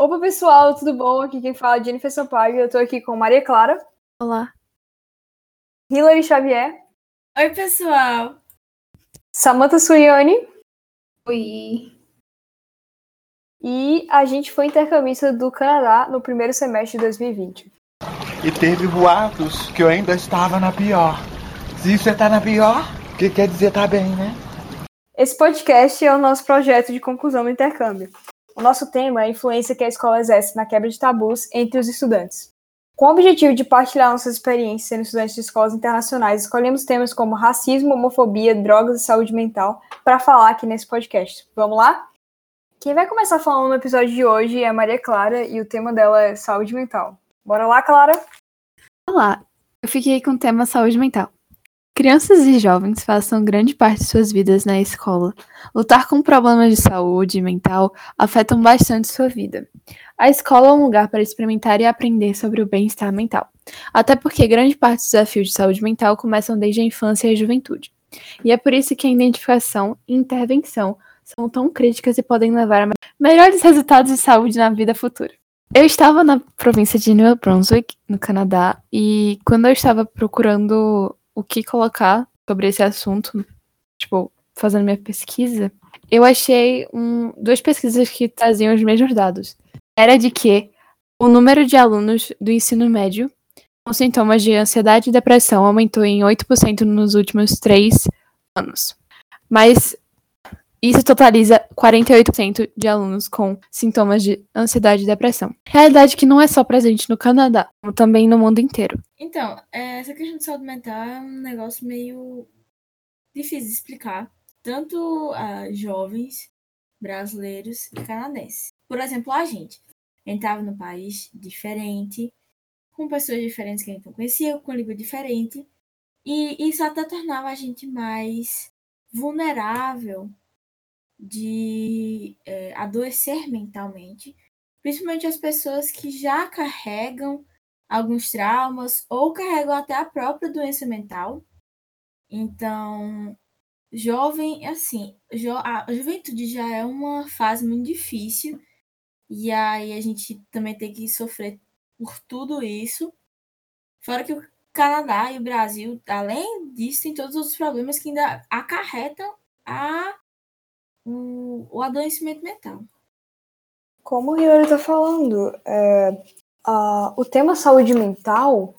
Opa, pessoal, tudo bom? Aqui quem fala é Jennifer Sampaio. Eu tô aqui com Maria Clara, Olá. Hilary Xavier, Oi, pessoal. Samantha Suriani Oi. e a gente foi intercambista do Canadá no primeiro semestre de 2020. E teve boatos que eu ainda estava na pior. Se você tá na pior, que quer dizer tá bem, né? Esse podcast é o nosso projeto de conclusão do intercâmbio. O nosso tema é a influência que a escola exerce na quebra de tabus entre os estudantes. Com o objetivo de partilhar nossas experiências sendo estudantes de escolas internacionais, escolhemos temas como racismo, homofobia, drogas e saúde mental para falar aqui nesse podcast. Vamos lá? Quem vai começar falando no episódio de hoje é a Maria Clara e o tema dela é saúde mental. Bora lá, Clara? Olá. Eu fiquei com o tema saúde mental. Crianças e jovens passam grande parte de suas vidas na escola. Lutar com problemas de saúde mental afetam bastante sua vida. A escola é um lugar para experimentar e aprender sobre o bem-estar mental. Até porque grande parte dos desafios de saúde mental começam desde a infância e a juventude. E é por isso que a identificação e intervenção são tão críticas e podem levar a me- melhores resultados de saúde na vida futura. Eu estava na província de New Brunswick, no Canadá, e quando eu estava procurando o que colocar sobre esse assunto, tipo, fazendo minha pesquisa, eu achei um, duas pesquisas que traziam os mesmos dados. Era de que o número de alunos do ensino médio com sintomas de ansiedade e depressão aumentou em 8% nos últimos três anos. Mas isso totaliza 48% de alunos com sintomas de ansiedade e depressão. Realidade que não é só presente no Canadá, como também no mundo inteiro. Então, é, essa questão de saúde mental é um negócio meio difícil de explicar, tanto a jovens brasileiros e canadenses. Por exemplo, a gente. A gente estava num país diferente, com pessoas diferentes que a gente não conhecia, com língua diferente, e isso até tornava a gente mais vulnerável de é, adoecer mentalmente, principalmente as pessoas que já carregam alguns traumas ou carregam até a própria doença mental. Então, jovem, assim, jo a juventude já é uma fase muito difícil e aí a gente também tem que sofrer por tudo isso. Fora que o Canadá e o Brasil, além disso, tem todos os problemas que ainda acarretam a, o, o adoecimento mental. Como o Hilary tá falando, é, a- o tema saúde mental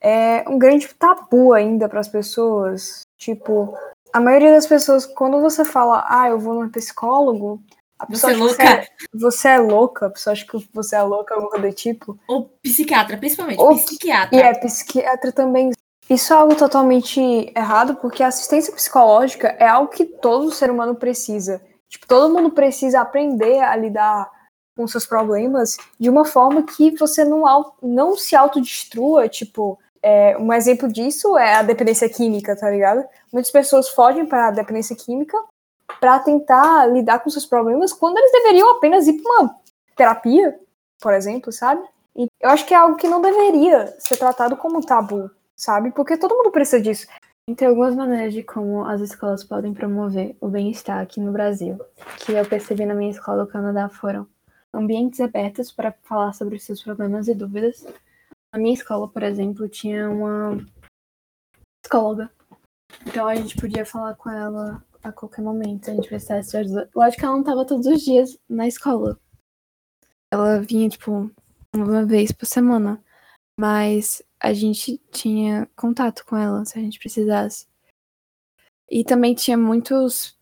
é um grande tabu ainda para as pessoas. Tipo, a maioria das pessoas, quando você fala, ah, eu vou no psicólogo, a Você pessoa é acha que louca? você é, você é louca, a pessoa acha que você é louca, alguma coisa do tipo. Ou psiquiatra, principalmente, Ou- psiquiatra. E é psiquiatra também. Isso é algo totalmente errado, porque a assistência psicológica é algo que todo ser humano precisa. Tipo, todo mundo precisa aprender a lidar com seus problemas de uma forma que você não, não se autodestrua. Tipo, é, um exemplo disso é a dependência química, tá ligado? Muitas pessoas fogem para a dependência química para tentar lidar com seus problemas quando eles deveriam apenas ir para uma terapia, por exemplo, sabe? E eu acho que é algo que não deveria ser tratado como tabu, sabe? Porque todo mundo precisa disso. Tem algumas maneiras de como as escolas podem promover o bem-estar aqui no Brasil, que eu percebi na minha escola no Canadá foram ambientes abertos para falar sobre seus problemas e dúvidas. Na minha escola, por exemplo, tinha uma psicóloga. Então a gente podia falar com ela a qualquer momento, a gente precisasse de ajuda. Lógico que ela não estava todos os dias na escola. Ela vinha, tipo, uma vez por semana. Mas a gente tinha contato com ela se a gente precisasse. E também tinha muitos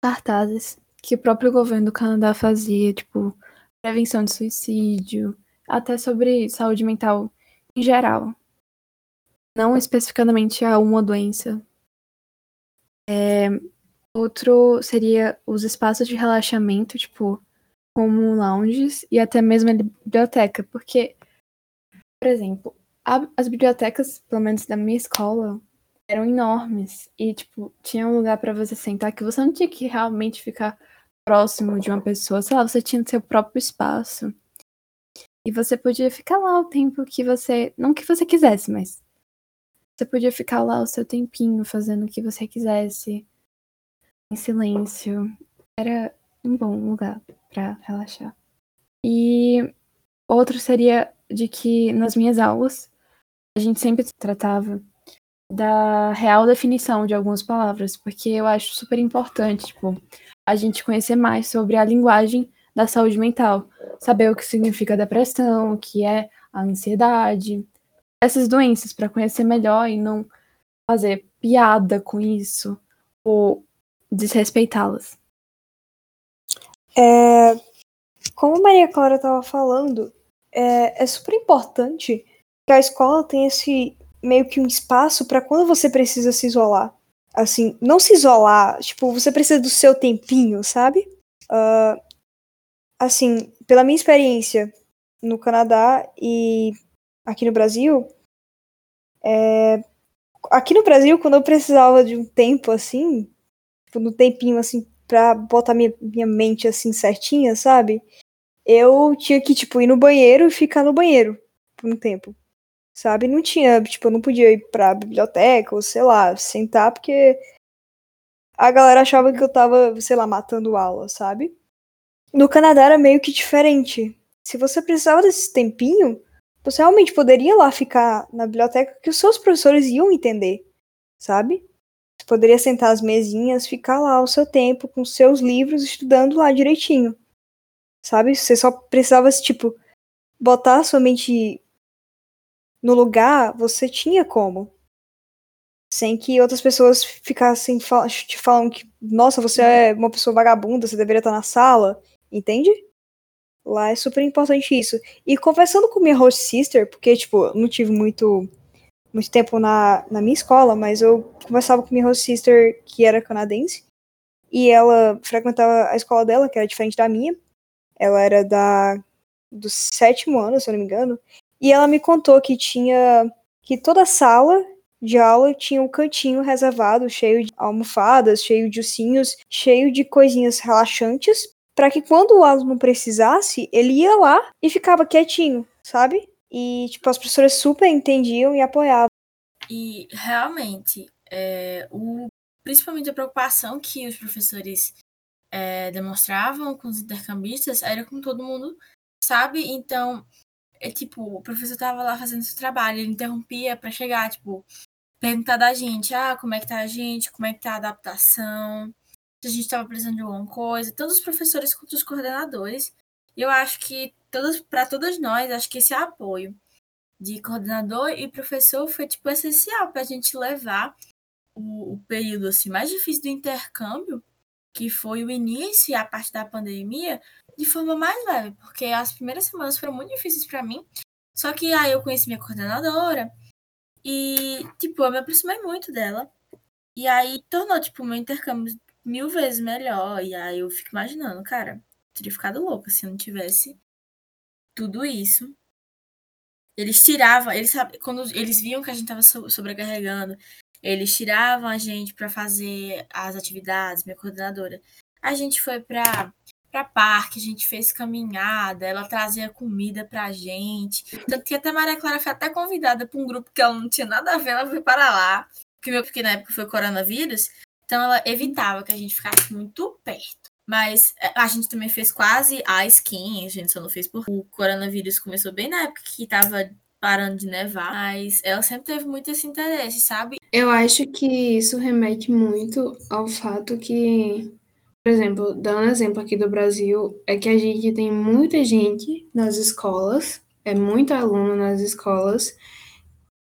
cartazes que o próprio governo do Canadá fazia, tipo, prevenção de suicídio, até sobre saúde mental em geral. Não especificamente a uma doença. É, outro seria os espaços de relaxamento, tipo, como lounges e até mesmo a biblioteca, porque, por exemplo, a- as bibliotecas, pelo menos da minha escola, eram enormes e tipo tinha um lugar pra você sentar que você não tinha que realmente ficar próximo de uma pessoa, sei lá, você tinha seu próprio espaço e você podia ficar lá o tempo que você, não que você quisesse, mas você podia ficar lá o seu tempinho fazendo o que você quisesse em silêncio. Era um bom lugar pra relaxar. E outro seria de que nas minhas aulas a gente sempre tratava da real definição de algumas palavras, porque eu acho super importante, tipo, a gente conhecer mais sobre a linguagem da saúde mental, saber o que significa depressão, o que é a ansiedade, essas doenças para conhecer melhor e não fazer piada com isso ou desrespeitá-las. É, como Maria Clara estava falando, é, é super importante que a escola tenha esse meio que um espaço para quando você precisa se isolar. Assim, não se isolar, tipo, você precisa do seu tempinho, sabe? Uh, assim, pela minha experiência no Canadá e aqui no Brasil, é, aqui no Brasil, quando eu precisava de um tempo assim, tipo, no tempinho assim, pra botar minha, minha mente assim certinha, sabe? Eu tinha que, tipo, ir no banheiro e ficar no banheiro por um tempo sabe? Não tinha, tipo, eu não podia ir pra biblioteca ou sei lá, sentar porque a galera achava que eu tava, sei lá, matando aula, sabe? No Canadá era meio que diferente. Se você precisava desse tempinho, você realmente poderia lá ficar na biblioteca que os seus professores iam entender, sabe? Você poderia sentar as mesinhas, ficar lá o seu tempo com seus livros estudando lá direitinho. Sabe? Você só precisava, tipo, botar a sua mente no lugar, você tinha como. Sem que outras pessoas ficassem fal te falando que, nossa, você é uma pessoa vagabunda, você deveria estar na sala. Entende? Lá é super importante isso. E conversando com minha host sister, porque, tipo, não tive muito, muito tempo na, na minha escola, mas eu conversava com minha host sister, que era canadense, e ela frequentava a escola dela, que era diferente da minha. Ela era da do sétimo ano, se eu não me engano, e ela me contou que tinha que toda sala de aula tinha um cantinho reservado, cheio de almofadas, cheio de ursinhos, cheio de coisinhas relaxantes, para que quando o aluno precisasse, ele ia lá e ficava quietinho, sabe? E tipo as professoras super entendiam e apoiavam. E realmente, é, o, principalmente a preocupação que os professores é, demonstravam com os intercambistas era com todo mundo, sabe? Então, é tipo, o professor tava lá fazendo seu trabalho, ele interrompia para chegar, tipo, perguntar da gente, ah, como é que tá a gente, como é que tá a adaptação, se a gente tava precisando de alguma coisa, tanto os professores quanto os coordenadores. E eu acho que todas para todas nós, acho que esse apoio de coordenador e professor foi tipo essencial para a gente levar o, o período assim mais difícil do intercâmbio, que foi o início e a parte da pandemia, de forma mais leve, porque as primeiras semanas foram muito difíceis para mim. Só que aí eu conheci minha coordenadora e, tipo, eu me aproximei muito dela. E aí tornou, tipo, meu intercâmbio mil vezes melhor. E aí eu fico imaginando, cara, teria ficado louca se eu não tivesse tudo isso. Eles tiravam, eles quando eles viam que a gente tava sobrecarregando, eles tiravam a gente para fazer as atividades, minha coordenadora. A gente foi para para parque, a gente fez caminhada, ela trazia comida pra gente. Tanto que até Maria Clara foi até convidada para um grupo que ela não tinha nada a ver, ela foi para lá. Porque, meu, porque na época foi coronavírus, então ela evitava que a gente ficasse muito perto. Mas é, a gente também fez quase a skin, a gente só não fez por. O coronavírus começou bem na época que tava parando de nevar, mas ela sempre teve muito esse interesse, sabe? Eu acho que isso remete muito ao fato que por exemplo, dando um exemplo aqui do Brasil, é que a gente tem muita gente nas escolas, é muito aluno nas escolas,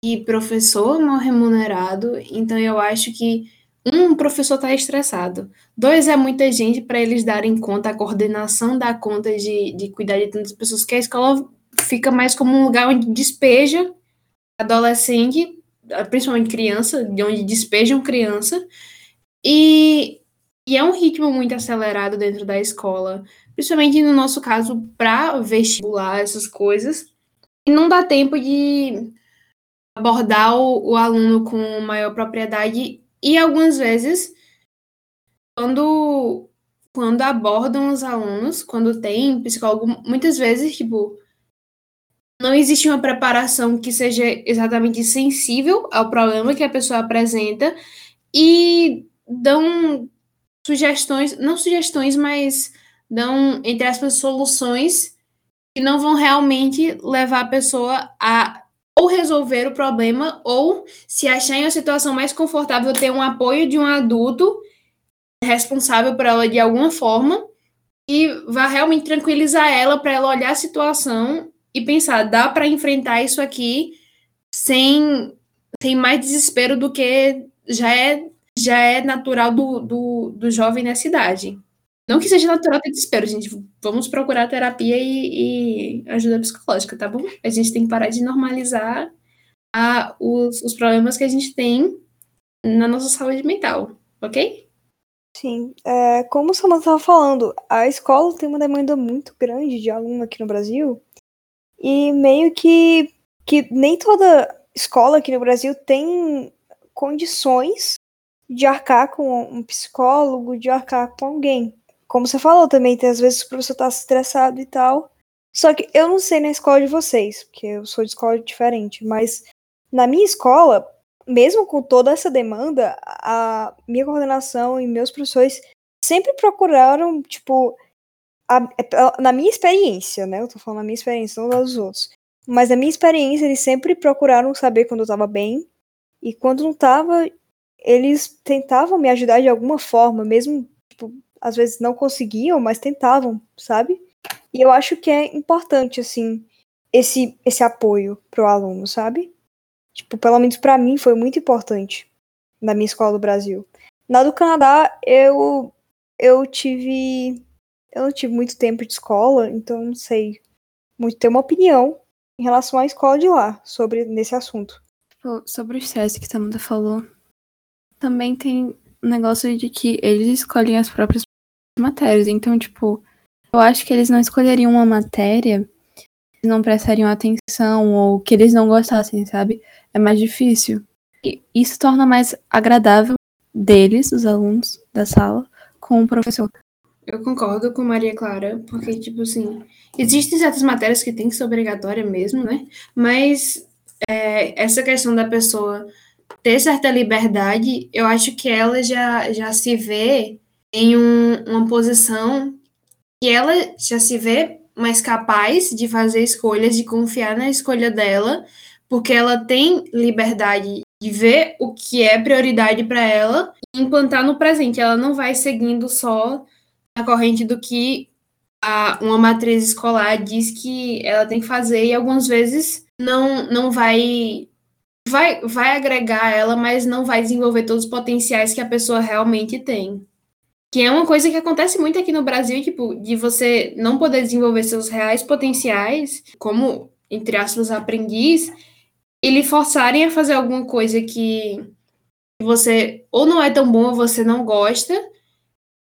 e professor mal remunerado, então eu acho que um, o professor está estressado. Dois, é muita gente para eles darem conta, a coordenação dá conta de, de cuidar de tantas pessoas, que a escola fica mais como um lugar onde despeja adolescente, principalmente criança, de onde despejam criança, e e é um ritmo muito acelerado dentro da escola, principalmente no nosso caso, para vestibular essas coisas. E não dá tempo de abordar o, o aluno com maior propriedade. E algumas vezes, quando, quando abordam os alunos, quando tem psicólogo, muitas vezes, tipo, não existe uma preparação que seja exatamente sensível ao problema que a pessoa apresenta e dão sugestões, não sugestões, mas dão, entre aspas, soluções que não vão realmente levar a pessoa a ou resolver o problema ou se achar em uma situação mais confortável ter um apoio de um adulto responsável por ela de alguma forma e vá realmente tranquilizar ela para ela olhar a situação e pensar, dá para enfrentar isso aqui sem, sem mais desespero do que já é, já é natural do, do, do jovem nessa idade. Não que seja natural ter desespero, gente. Vamos procurar terapia e, e, ajuda psicológica, tá bom? A gente tem que parar de normalizar a, os, os problemas que a gente tem na nossa saúde mental, ok? Sim, é, como o Samanta estava falando, a escola tem uma demanda muito grande de aluno aqui no Brasil e meio que, que nem toda escola aqui no Brasil tem condições de arcar com um psicólogo, de arcar com alguém. Como você falou também, tem às vezes o professor tá estressado e tal. Só que eu não sei na escola de vocês, porque eu sou de escola diferente, mas na minha escola, mesmo com toda essa demanda, a minha coordenação e meus professores sempre procuraram, tipo, a, na minha experiência, né? Eu tô falando na minha experiência, não dos outros. Mas na minha experiência, eles sempre procuraram saber quando eu tava bem. E quando não tava, eles tentavam me ajudar de alguma forma, mesmo, tipo, às vezes não conseguiam, mas tentavam, sabe? E eu acho que é importante, assim, esse, esse apoio pro aluno, sabe? Tipo, pelo menos para mim foi muito importante na minha escola do Brasil. Na do Canadá, eu eu tive eu não tive muito tempo de escola, então não sei muito ter uma opinião em relação à escola de lá sobre nesse assunto. Sobre o estresse que Samantha falou, também tem um negócio de que eles escolhem as próprias matérias. Então, tipo, eu acho que eles não escolheriam uma matéria que não prestariam atenção ou que eles não gostassem, sabe? É mais difícil. E isso torna mais agradável deles, os alunos da sala, com o professor. Eu concordo com Maria Clara, porque, tipo assim, existem certas matérias que tem que ser obrigatória mesmo, né? Mas é, essa questão da pessoa ter certa liberdade, eu acho que ela já, já se vê em um, uma posição que ela já se vê mais capaz de fazer escolhas, de confiar na escolha dela, porque ela tem liberdade de ver o que é prioridade para ela e implantar no presente. Ela não vai seguindo só a corrente do que a, uma matriz escolar diz que ela tem que fazer e algumas vezes não, não vai vai, vai agregar ela, mas não vai desenvolver todos os potenciais que a pessoa realmente tem. Que é uma coisa que acontece muito aqui no Brasil, tipo, de você não poder desenvolver seus reais potenciais, como, entre aspas, aprendiz, e forçarem a fazer alguma coisa que você ou não é tão bom ou você não gosta,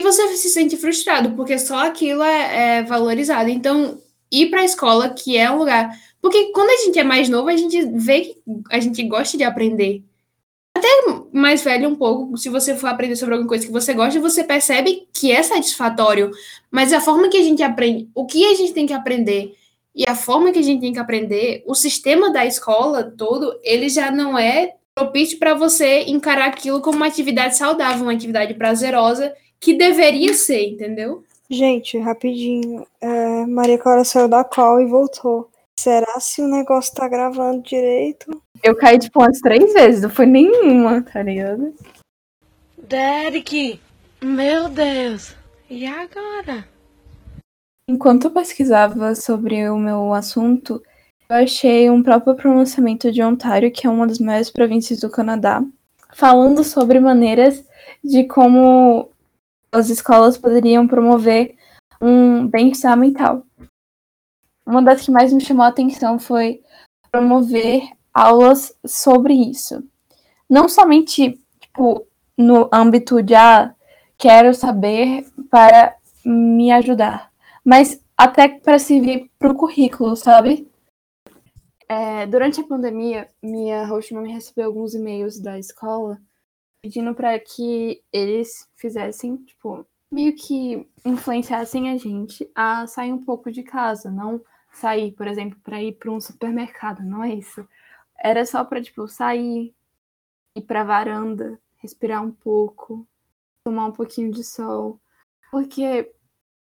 e você se sente frustrado, porque só aquilo é, é valorizado. Então, ir para a escola, que é um lugar porque quando a gente é mais novo, a gente vê que a gente gosta de aprender. Até mais velho um pouco, se você for aprender sobre alguma coisa que você gosta, você percebe que é satisfatório. Mas a forma que a gente aprende, o que a gente tem que aprender e a forma que a gente tem que aprender, o sistema da escola todo, ele já não é propício para você encarar aquilo como uma atividade saudável, uma atividade prazerosa que deveria ser, entendeu? Gente, rapidinho. É, Maria Clara saiu da call e voltou. Será se o negócio tá gravando direito? Eu caí, tipo, umas três vezes, não foi nenhuma, tá ligado? Derek! Meu Deus! E agora? Enquanto eu pesquisava sobre o meu assunto, eu achei um próprio pronunciamento de Ontário, que é uma das maiores províncias do Canadá, falando sobre maneiras de como as escolas poderiam promover um bem-estar mental uma das que mais me chamou a atenção foi promover aulas sobre isso. Não somente tipo, no âmbito de ah, quero saber para me ajudar, mas até para servir para o currículo, sabe? É, durante a pandemia, minha host me recebeu alguns e-mails da escola pedindo para que eles fizessem, tipo, meio que influenciassem a gente a sair um pouco de casa, não sair, por exemplo, para ir para um supermercado, não é isso. Era só para tipo sair, ir para varanda, respirar um pouco, tomar um pouquinho de sol, porque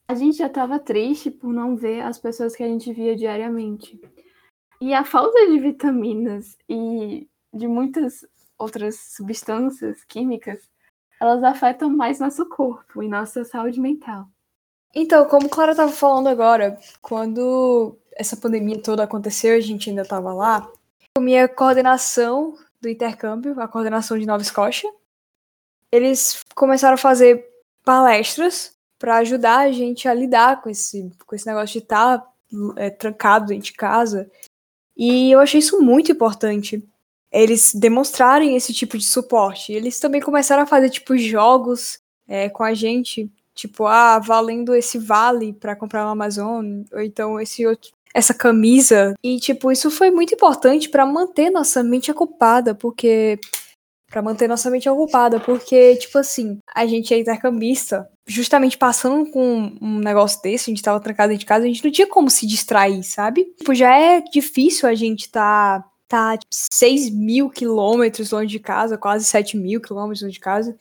a gente já estava triste por não ver as pessoas que a gente via diariamente. E a falta de vitaminas e de muitas outras substâncias químicas, elas afetam mais nosso corpo e nossa saúde mental. Então, como Clara estava falando agora, quando essa pandemia toda aconteceu, a gente ainda estava lá, minha coordenação do intercâmbio, a coordenação de Nova Escócia, eles começaram a fazer palestras para ajudar a gente a lidar com esse, com esse negócio de estar tá, é, trancado dentro de casa. E eu achei isso muito importante. Eles demonstrarem esse tipo de suporte. Eles também começaram a fazer, tipo, jogos é, com a gente. Tipo, ah, valendo esse vale para comprar no Amazon. Ou então esse outro, essa camisa. E, tipo, isso foi muito importante para manter nossa mente ocupada. Porque para manter nossa mente ocupada, porque, tipo assim, a gente é intercambista, justamente passando com um negócio desse, a gente tava trancado de casa, a gente não tinha como se distrair, sabe? Tipo, já é difícil a gente tá, tá tipo, 6 mil quilômetros longe de casa, quase 7 mil quilômetros longe de casa,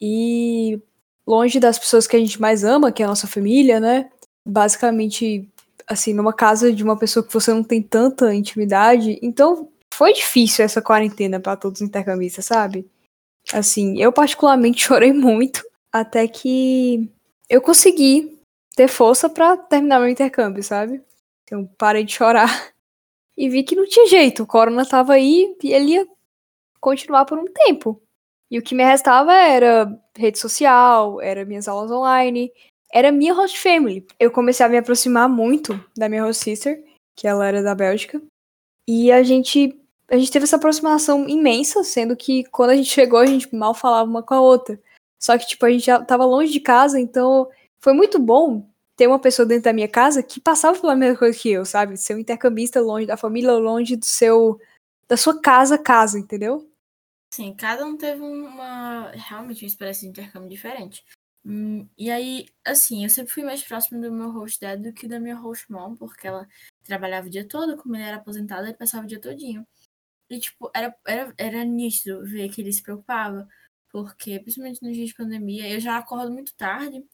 e longe das pessoas que a gente mais ama, que é a nossa família, né? Basicamente, assim, numa casa de uma pessoa que você não tem tanta intimidade, então foi difícil essa quarentena para todos os intercambistas, sabe? Assim, eu particularmente chorei muito até que eu consegui ter força para terminar meu intercâmbio, sabe? Então parei de chorar e vi que não tinha jeito, o corona tava aí e ele ia continuar por um tempo. E o que me restava era rede social, era minhas aulas online, era minha host family. Eu comecei a me aproximar muito da minha host sister, que ela era da Bélgica, e a gente a gente teve essa aproximação imensa, sendo que quando a gente chegou, a gente mal falava uma com a outra. Só que, tipo, a gente já tava longe de casa, então foi muito bom ter uma pessoa dentro da minha casa que passava pela mesma coisa que eu, sabe? Ser um intercambista longe da família, longe do seu. da sua casa, casa, entendeu? Sim, cada um teve uma. realmente uma experiência de intercâmbio diferente. Hum, e aí, assim, eu sempre fui mais próximo do meu host dad do que da minha host mom, porque ela trabalhava o dia todo, como ele era aposentado, ele passava o dia todinho. E, tipo, era, era, era nítido ver que ele se preocupava. Porque, principalmente nos dias de pandemia, eu já acordo muito tarde.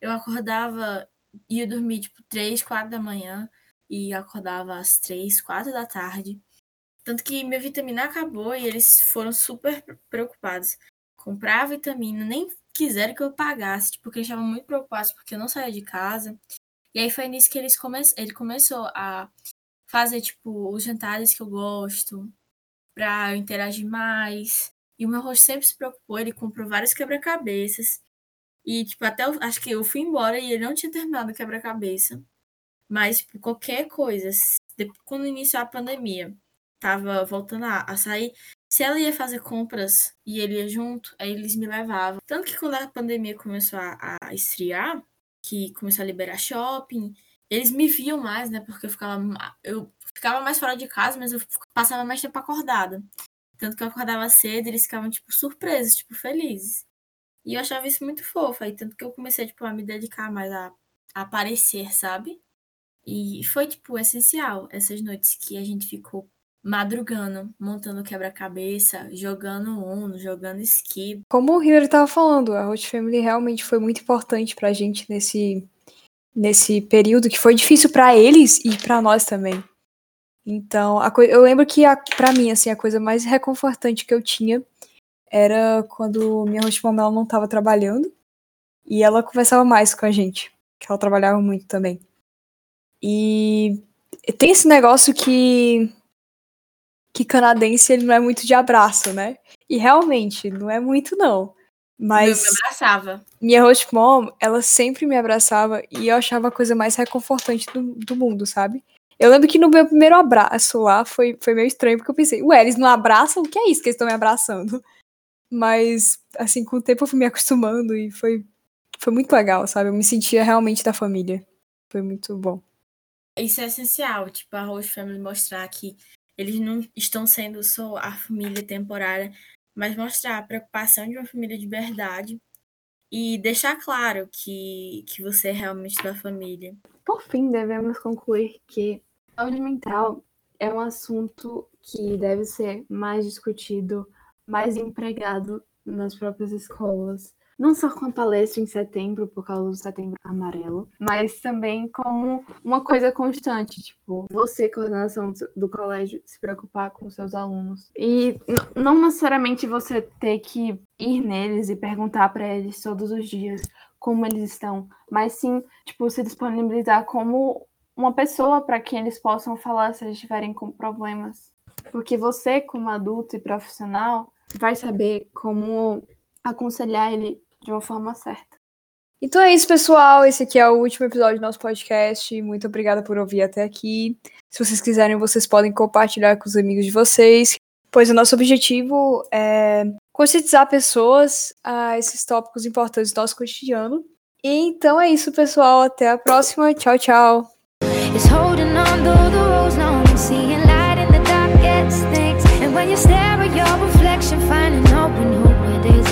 Eu acordava, ia dormir, tipo, 3, 4 da manhã. E acordava às 3, 4 da tarde. Tanto que minha vitamina acabou e eles foram super preocupados. Comprar a vitamina, nem quiseram que eu pagasse, tipo, porque eles estavam muito preocupados porque eu não saía de casa. E aí foi nisso que eles come... ele começou a fazer, tipo, os jantares que eu gosto, para interagir mais. E o meu host sempre se preocupou, ele comprou vários quebra-cabeças. E, tipo, até acho que eu fui embora e ele não tinha terminado o quebra-cabeça. Mas, tipo, qualquer coisa, quando iniciou a pandemia, tava voltando a, a sair, se ela ia fazer compras e ele ia junto, aí eles me levavam. Tanto que quando a pandemia começou a, a esfriar, que começou a liberar shopping, eles me viam mais, né? Porque eu ficava. Eu ficava mais fora de casa, mas eu passava mais tempo acordada. Tanto que eu acordava cedo e eles ficavam, tipo, surpresos, tipo, felizes. E eu achava isso muito fofo. Aí, tanto que eu comecei, tipo, a me dedicar mais a, a aparecer, sabe? E foi, tipo, essencial essas noites que a gente ficou madrugando, montando quebra-cabeça, jogando Uno, jogando esqui. Como o Hillary estava falando, a Hot Family realmente foi muito importante pra gente nesse, nesse período que foi difícil para eles e para nós também. Então, eu lembro que para mim assim a coisa mais reconfortante que eu tinha era quando minha host mom não estava trabalhando e ela conversava mais com a gente, que ela trabalhava muito também. E tem esse negócio que que canadense ele não é muito de abraço, né? E realmente não é muito não. Mas. Eu me abraçava. Minha host mom, ela sempre me abraçava e eu achava a coisa mais reconfortante do, do mundo, sabe? Eu lembro que no meu primeiro abraço lá foi, foi meio estranho, porque eu pensei, ué, eles não abraçam? O que é isso que eles estão me abraçando? Mas, assim, com o tempo eu fui me acostumando e foi, foi muito legal, sabe? Eu me sentia realmente da família. Foi muito bom. Isso é essencial, tipo, a host family mostrar que eles não estão sendo só a família temporária, mas mostrar a preocupação de uma família de verdade e deixar claro que, que você é realmente da família. Por fim, devemos concluir que saúde mental é um assunto que deve ser mais discutido, mais empregado nas próprias escolas, não só com a palestra em setembro, por causa do setembro amarelo, mas também como uma coisa constante, tipo, você, coordenação do colégio, se preocupar com seus alunos. E não necessariamente você ter que ir neles e perguntar para eles todos os dias como eles estão, mas sim, tipo, se disponibilizar como uma pessoa para quem eles possam falar se eles estiverem com problemas. Porque você, como adulto e profissional, vai saber como aconselhar ele de uma forma certa. Então é isso, pessoal. Esse aqui é o último episódio do nosso podcast. Muito obrigada por ouvir até aqui. Se vocês quiserem, vocês podem compartilhar com os amigos de vocês, pois o nosso objetivo é conscientizar pessoas a esses tópicos importantes do nosso cotidiano. E então é isso, pessoal. Até a próxima. Tchau, tchau. stare at your reflection, finding hope and hope.